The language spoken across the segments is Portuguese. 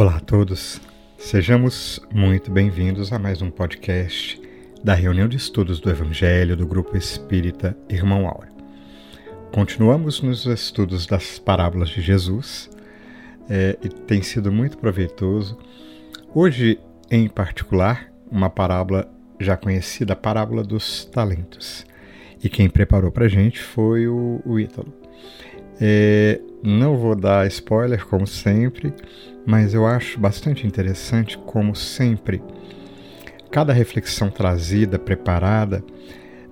Olá a todos, sejamos muito bem-vindos a mais um podcast da reunião de estudos do Evangelho do Grupo Espírita Irmão Áureo. Continuamos nos estudos das parábolas de Jesus é, e tem sido muito proveitoso. Hoje, em particular, uma parábola já conhecida, a parábola dos talentos. E quem preparou para a gente foi o, o Ítalo. É, não vou dar spoiler, como sempre, mas eu acho bastante interessante, como sempre, cada reflexão trazida, preparada,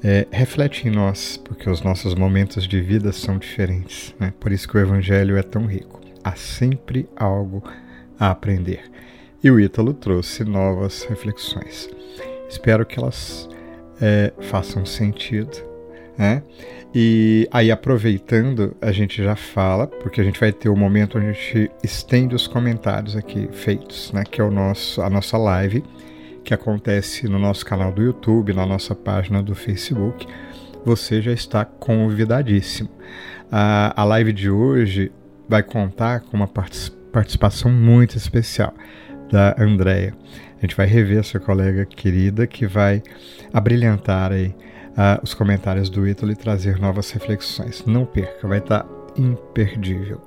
é, reflete em nós, porque os nossos momentos de vida são diferentes. Né? Por isso que o Evangelho é tão rico. Há sempre algo a aprender. E o Ítalo trouxe novas reflexões. Espero que elas é, façam sentido. Né? E aí, aproveitando, a gente já fala, porque a gente vai ter o um momento onde a gente estende os comentários aqui feitos, né? que é o nosso, a nossa live que acontece no nosso canal do YouTube, na nossa página do Facebook, você já está convidadíssimo. A, a live de hoje vai contar com uma participação muito especial da Andrea. A gente vai rever essa colega querida que vai abrilhantar aí os comentários do Ítalo e trazer novas reflexões. Não perca, vai estar imperdível.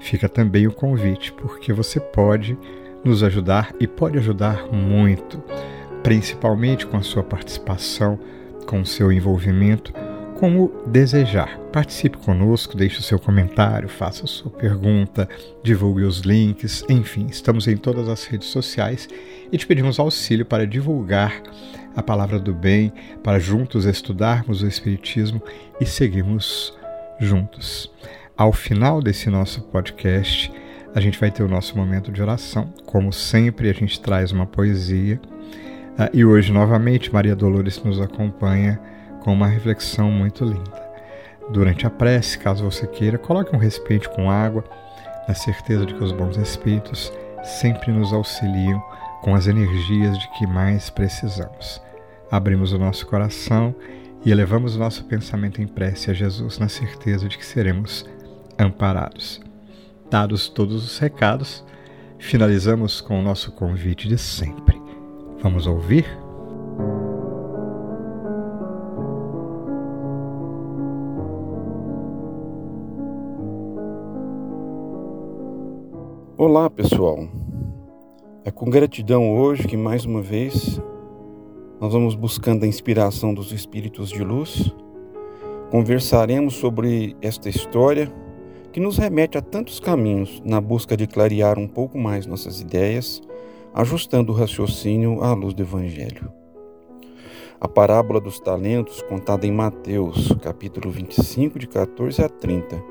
Fica também o convite, porque você pode nos ajudar e pode ajudar muito, principalmente com a sua participação, com o seu envolvimento, como desejar. Participe conosco, deixe o seu comentário, faça a sua pergunta, divulgue os links, enfim, estamos em todas as redes sociais e te pedimos auxílio para divulgar a palavra do bem, para juntos estudarmos o Espiritismo e seguirmos juntos. Ao final desse nosso podcast, a gente vai ter o nosso momento de oração. Como sempre, a gente traz uma poesia. Uh, e hoje, novamente, Maria Dolores nos acompanha com uma reflexão muito linda. Durante a prece, caso você queira, coloque um recipiente com água, na certeza de que os bons espíritos sempre nos auxiliam com as energias de que mais precisamos. Abrimos o nosso coração e elevamos o nosso pensamento em prece a Jesus, na certeza de que seremos amparados. Dados todos os recados, finalizamos com o nosso convite de sempre. Vamos ouvir? Olá, pessoal. É com gratidão hoje que mais uma vez nós vamos buscando a inspiração dos espíritos de luz. Conversaremos sobre esta história que nos remete a tantos caminhos na busca de clarear um pouco mais nossas ideias, ajustando o raciocínio à luz do Evangelho. A parábola dos talentos, contada em Mateus, capítulo 25, de 14 a 30,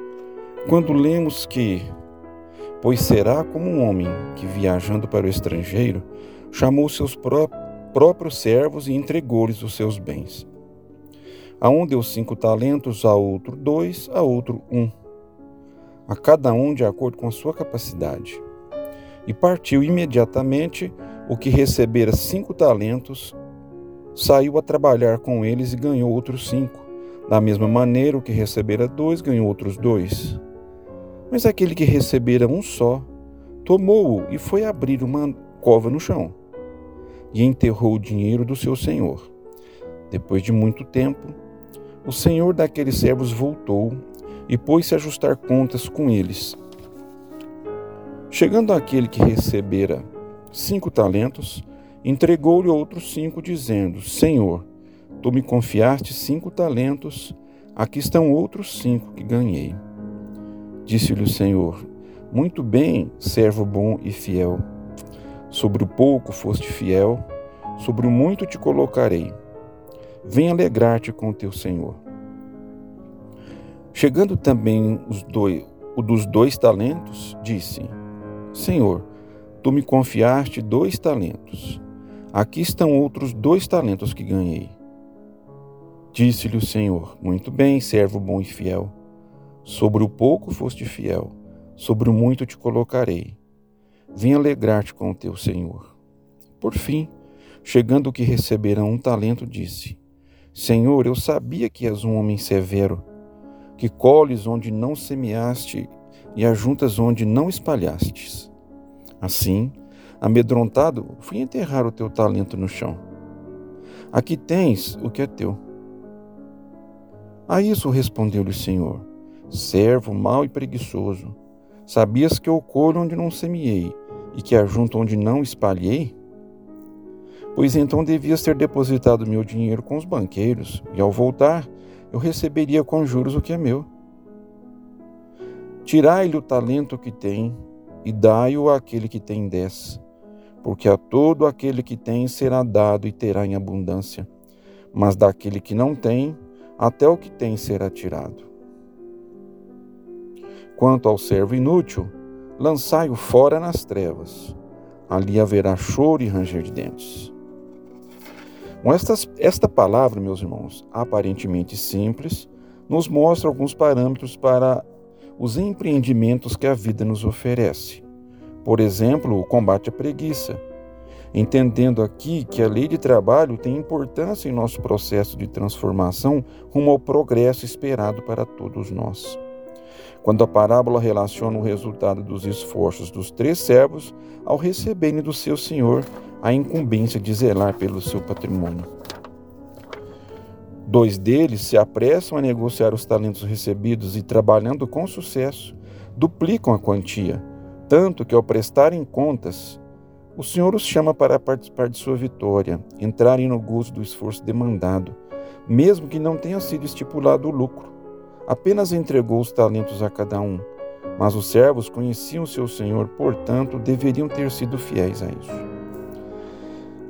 quando lemos que, pois será como um homem que, viajando para o estrangeiro, chamou seus pró próprios servos e entregou-lhes os seus bens. A um deu cinco talentos, a outro dois, a outro um a cada um de acordo com a sua capacidade. E partiu imediatamente o que recebera cinco talentos, saiu a trabalhar com eles e ganhou outros cinco. Da mesma maneira, o que recebera dois ganhou outros dois. Mas aquele que recebera um só, tomou-o e foi abrir uma cova no chão, e enterrou o dinheiro do seu senhor. Depois de muito tempo, o senhor daqueles servos voltou e pôs-se a ajustar contas com eles. Chegando àquele que recebera cinco talentos, entregou-lhe outros cinco, dizendo: Senhor, tu me confiaste cinco talentos, aqui estão outros cinco que ganhei. Disse-lhe o Senhor: Muito bem, servo bom e fiel. Sobre o pouco foste fiel, sobre o muito te colocarei. Vem alegrar-te com o teu Senhor. Chegando também dois, o dos dois talentos, disse: Senhor, tu me confiaste dois talentos. Aqui estão outros dois talentos que ganhei. Disse-lhe o Senhor: Muito bem, servo bom e fiel. Sobre o pouco foste fiel, sobre o muito te colocarei. Vem alegrar-te com o teu Senhor. Por fim, chegando o que recebera um talento, disse: Senhor, eu sabia que és um homem severo que colhes onde não semeaste e ajuntas onde não espalhastes. Assim, amedrontado, fui enterrar o teu talento no chão. Aqui tens o que é teu. A isso respondeu-lhe o Senhor: Servo mau e preguiçoso, sabias que eu colho onde não semeei e que ajunto onde não espalhei? Pois então devias ter depositado meu dinheiro com os banqueiros, e ao voltar eu receberia com juros o que é meu. Tirai-lhe o talento que tem e dai-o àquele que tem dez, porque a todo aquele que tem será dado e terá em abundância, mas daquele que não tem, até o que tem será tirado. Quanto ao servo inútil, lançai-o fora nas trevas, ali haverá choro e ranger de dentes. Com esta palavra, meus irmãos, aparentemente simples, nos mostra alguns parâmetros para os empreendimentos que a vida nos oferece. Por exemplo, o combate à preguiça. Entendendo aqui que a lei de trabalho tem importância em nosso processo de transformação rumo ao progresso esperado para todos nós. Quando a parábola relaciona o resultado dos esforços dos três servos ao receberem do seu senhor a incumbência de zelar pelo seu patrimônio. Dois deles se apressam a negociar os talentos recebidos e, trabalhando com sucesso, duplicam a quantia, tanto que, ao prestarem contas, o Senhor os chama para participar de sua vitória, entrarem no gozo do esforço demandado, mesmo que não tenha sido estipulado o lucro. Apenas entregou os talentos a cada um, mas os servos conheciam seu Senhor, portanto, deveriam ter sido fiéis a isso.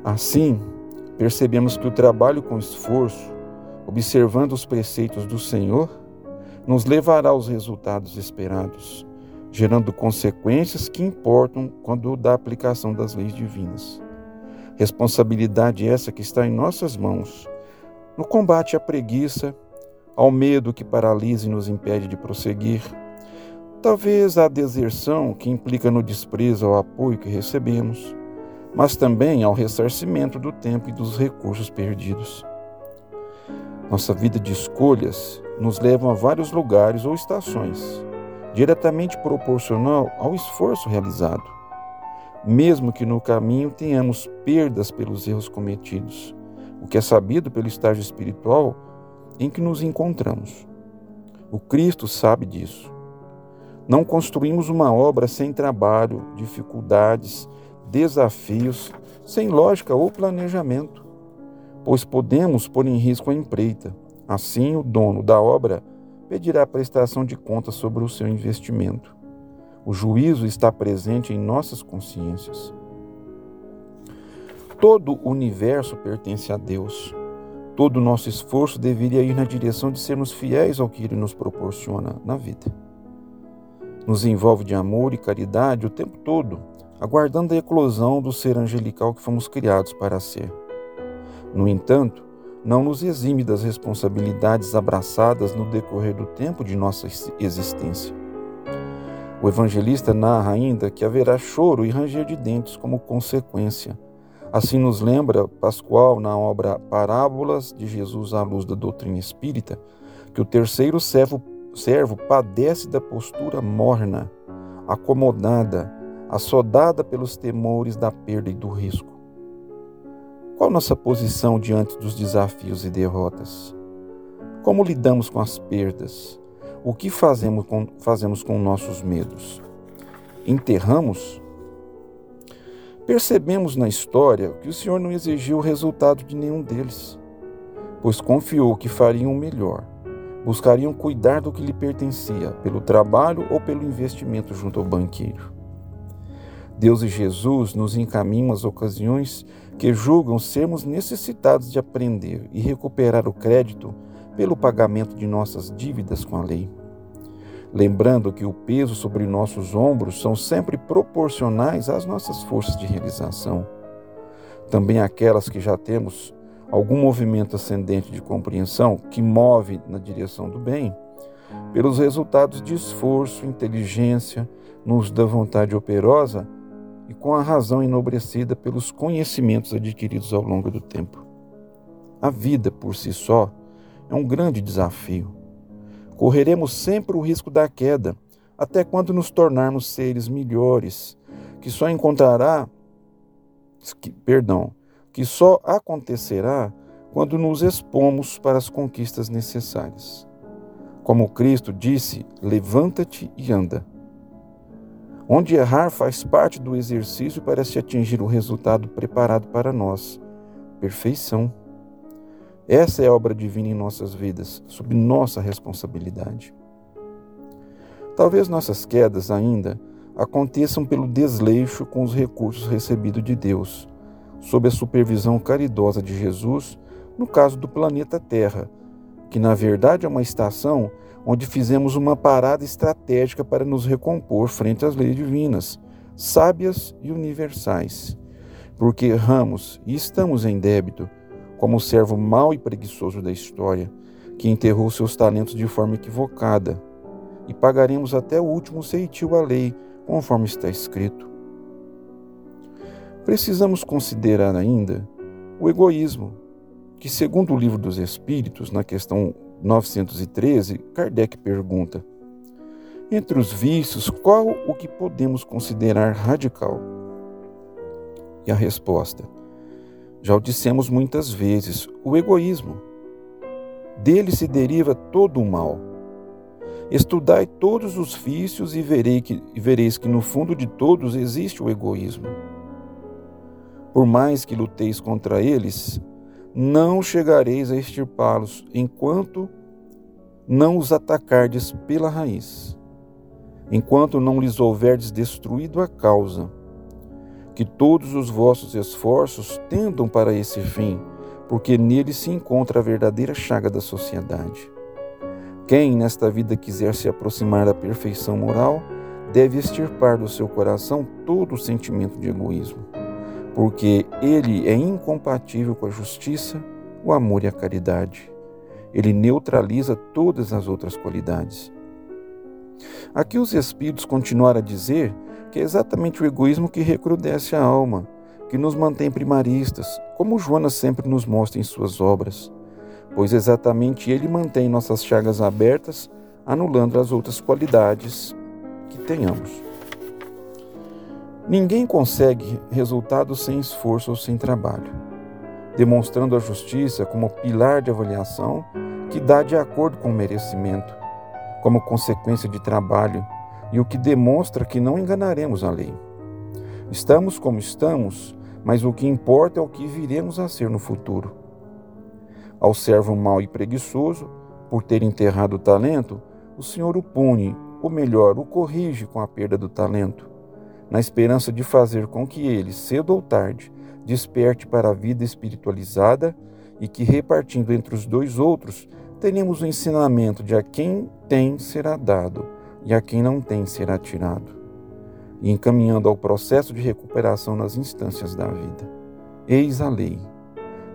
Assim, percebemos que o trabalho com esforço, observando os preceitos do Senhor, nos levará aos resultados esperados, gerando consequências que importam quando da aplicação das leis divinas. Responsabilidade essa que está em nossas mãos, no combate à preguiça, ao medo que paralisa e nos impede de prosseguir, talvez à deserção que implica no desprezo ao apoio que recebemos mas também ao ressarcimento do tempo e dos recursos perdidos. Nossa vida de escolhas nos leva a vários lugares ou estações, diretamente proporcional ao esforço realizado, mesmo que no caminho tenhamos perdas pelos erros cometidos, o que é sabido pelo estágio espiritual em que nos encontramos. O Cristo sabe disso. Não construímos uma obra sem trabalho, dificuldades desafios sem lógica ou planejamento, pois podemos pôr em risco a empreita. Assim, o dono da obra pedirá prestação de contas sobre o seu investimento. O juízo está presente em nossas consciências. Todo o universo pertence a Deus. Todo o nosso esforço deveria ir na direção de sermos fiéis ao que Ele nos proporciona na vida. Nos envolve de amor e caridade o tempo todo aguardando a eclosão do ser angelical que fomos criados para ser. No entanto, não nos exime das responsabilidades abraçadas no decorrer do tempo de nossa existência. O evangelista narra ainda que haverá choro e ranger de dentes como consequência. Assim nos lembra Pascoal na obra Parábolas de Jesus à luz da doutrina espírita, que o terceiro servo, servo padece da postura morna, acomodada, assodada pelos temores da perda e do risco. Qual nossa posição diante dos desafios e derrotas? Como lidamos com as perdas? O que fazemos com, fazemos com nossos medos? Enterramos? Percebemos na história que o Senhor não exigiu o resultado de nenhum deles, pois confiou que fariam o melhor, buscariam cuidar do que lhe pertencia, pelo trabalho ou pelo investimento junto ao banqueiro. Deus e Jesus nos encaminham às ocasiões que julgam sermos necessitados de aprender e recuperar o crédito pelo pagamento de nossas dívidas com a lei. Lembrando que o peso sobre nossos ombros são sempre proporcionais às nossas forças de realização. Também aquelas que já temos algum movimento ascendente de compreensão que move na direção do bem, pelos resultados de esforço, inteligência, nos da vontade operosa, e com a razão enobrecida pelos conhecimentos adquiridos ao longo do tempo. A vida, por si só, é um grande desafio. Correremos sempre o risco da queda, até quando nos tornarmos seres melhores, que só encontrará, que, perdão, que só acontecerá quando nos expomos para as conquistas necessárias. Como Cristo disse: levanta-te e anda. Onde errar faz parte do exercício para se atingir o resultado preparado para nós perfeição. Essa é a obra divina em nossas vidas, sob nossa responsabilidade. Talvez nossas quedas ainda aconteçam pelo desleixo com os recursos recebidos de Deus, sob a supervisão caridosa de Jesus, no caso do planeta Terra, que na verdade é uma estação onde fizemos uma parada estratégica para nos recompor frente às leis divinas, sábias e universais porque erramos e estamos em débito, como o servo mau e preguiçoso da história, que enterrou seus talentos de forma equivocada, e pagaremos até o último ceitil à lei, conforme está escrito. Precisamos considerar ainda o egoísmo, que, segundo o Livro dos Espíritos, na questão 913, Kardec pergunta: Entre os vícios, qual o que podemos considerar radical? E a resposta: Já o dissemos muitas vezes, o egoísmo. Dele se deriva todo o mal. Estudai todos os vícios e, verei que, vereis que no fundo de todos existe o egoísmo. Por mais que luteis contra eles, não chegareis a extirpá-los enquanto não os atacardes pela raiz, enquanto não lhes houverdes destruído a causa que todos os vossos esforços tendam para esse fim, porque nele se encontra a verdadeira chaga da sociedade. Quem nesta vida quiser se aproximar da perfeição moral, deve extirpar do seu coração todo o sentimento de egoísmo, porque ele é incompatível com a justiça, o amor e a caridade. Ele neutraliza todas as outras qualidades. Aqui os Espíritos continuaram a dizer que é exatamente o egoísmo que recrudesce a alma, que nos mantém primaristas, como Joana sempre nos mostra em suas obras, pois exatamente ele mantém nossas chagas abertas, anulando as outras qualidades que tenhamos. Ninguém consegue resultados sem esforço ou sem trabalho, demonstrando a justiça como pilar de avaliação que dá de acordo com o merecimento, como consequência de trabalho e o que demonstra que não enganaremos a lei. Estamos como estamos, mas o que importa é o que viremos a ser no futuro. Ao servo mau e preguiçoso, por ter enterrado o talento, o Senhor o pune, ou melhor, o corrige com a perda do talento, na esperança de fazer com que ele, cedo ou tarde, desperte para a vida espiritualizada e que, repartindo entre os dois outros, tenhamos o ensinamento de a quem tem será dado e a quem não tem será tirado, e encaminhando ao processo de recuperação nas instâncias da vida. Eis a lei.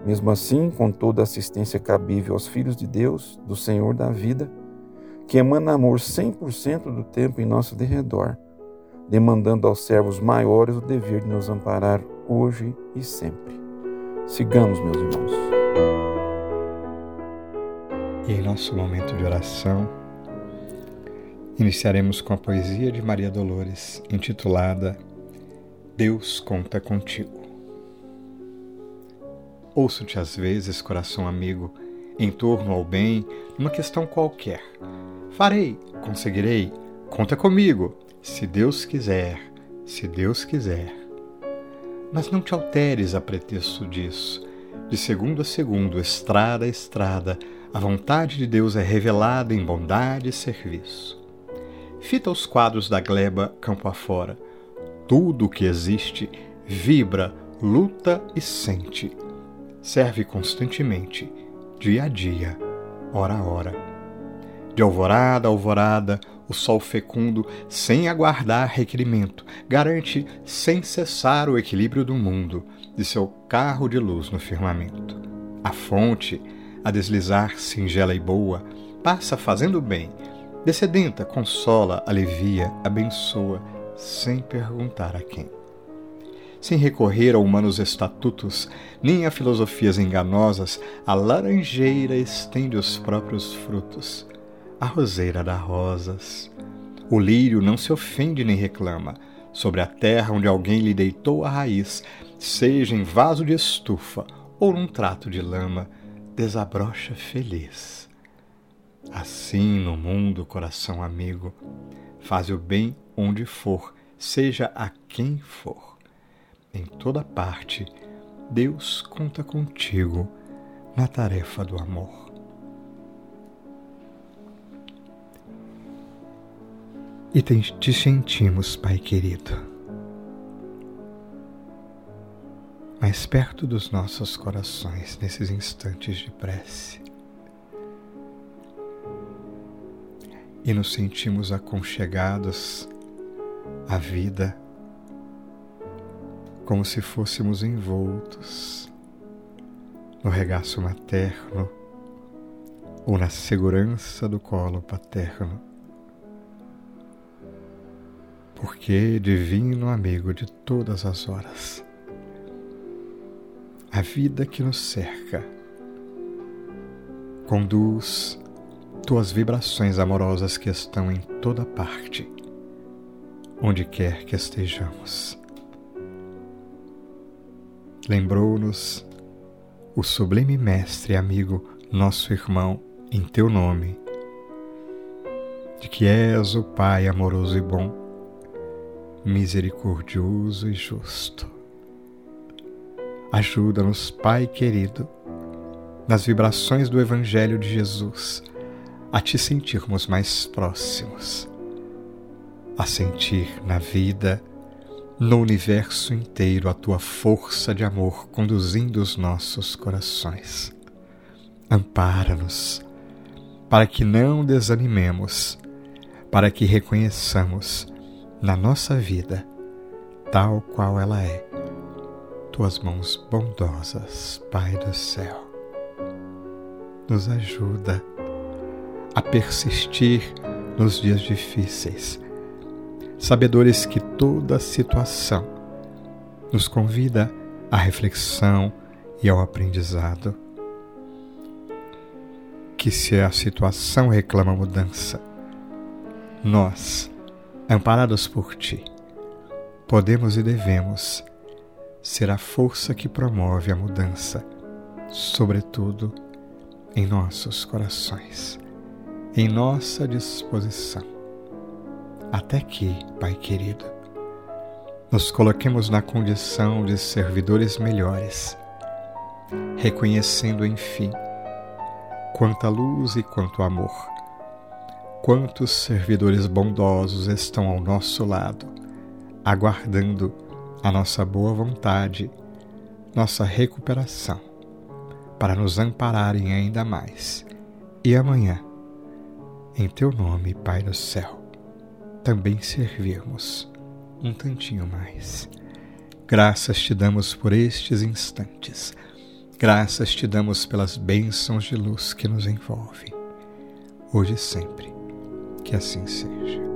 Mesmo assim, com toda a assistência cabível aos filhos de Deus, do Senhor da vida, que emana amor 100% do tempo em nosso derredor, demandando aos servos maiores o dever de nos amparar hoje e sempre. Sigamos, meus irmãos. E em nosso momento de oração, Iniciaremos com a poesia de Maria Dolores, intitulada Deus conta contigo. Ouço-te às vezes, coração amigo, em torno ao bem, numa questão qualquer. Farei, conseguirei, conta comigo, se Deus quiser, se Deus quiser. Mas não te alteres a pretexto disso. De segundo a segundo, estrada a estrada, a vontade de Deus é revelada em bondade e serviço. Fita os quadros da gleba campo afora. Tudo o que existe vibra, luta e sente. Serve constantemente, dia a dia, hora a hora. De alvorada a alvorada, o sol fecundo, sem aguardar requerimento, garante sem cessar o equilíbrio do mundo, de seu carro de luz no firmamento. A fonte, a deslizar singela e boa, passa fazendo bem, Descedenta, consola, alivia, abençoa, sem perguntar a quem. Sem recorrer a humanos estatutos, nem a filosofias enganosas, a laranjeira estende os próprios frutos, a roseira dá rosas. O lírio não se ofende nem reclama, sobre a terra onde alguém lhe deitou a raiz, seja em vaso de estufa ou num trato de lama, desabrocha feliz. Assim no mundo, coração amigo, faz o bem onde for, seja a quem for. Em toda parte, Deus conta contigo na tarefa do amor. E te sentimos, Pai querido, mais perto dos nossos corações nesses instantes de prece. E nos sentimos aconchegados à vida, como se fôssemos envoltos no regaço materno ou na segurança do colo paterno. Porque divino amigo de todas as horas, a vida que nos cerca conduz tuas vibrações amorosas que estão em toda parte, onde quer que estejamos. Lembrou-nos o sublime Mestre amigo, nosso irmão, em teu nome, de que és o Pai amoroso e bom misericordioso e justo. Ajuda-nos, Pai querido, nas vibrações do Evangelho de Jesus, a te sentirmos mais próximos, a sentir na vida, no universo inteiro, a tua força de amor conduzindo os nossos corações. Ampara-nos, para que não desanimemos, para que reconheçamos na nossa vida, tal qual ela é. Tuas mãos bondosas, Pai do céu, nos ajuda a persistir nos dias difíceis, sabedores que toda situação nos convida à reflexão e ao aprendizado. Que se a situação reclama mudança, nós amparados por ti, podemos e devemos ser a força que promove a mudança, sobretudo em nossos corações, em nossa disposição. Até que, Pai querido, nos coloquemos na condição de servidores melhores, reconhecendo, enfim, quanta luz e quanto amor Quantos servidores bondosos estão ao nosso lado, aguardando a nossa boa vontade, nossa recuperação, para nos ampararem ainda mais. E amanhã, em Teu nome, Pai do céu, também servirmos um tantinho mais. Graças te damos por estes instantes. Graças te damos pelas bênçãos de luz que nos envolvem, hoje e sempre que assim seja.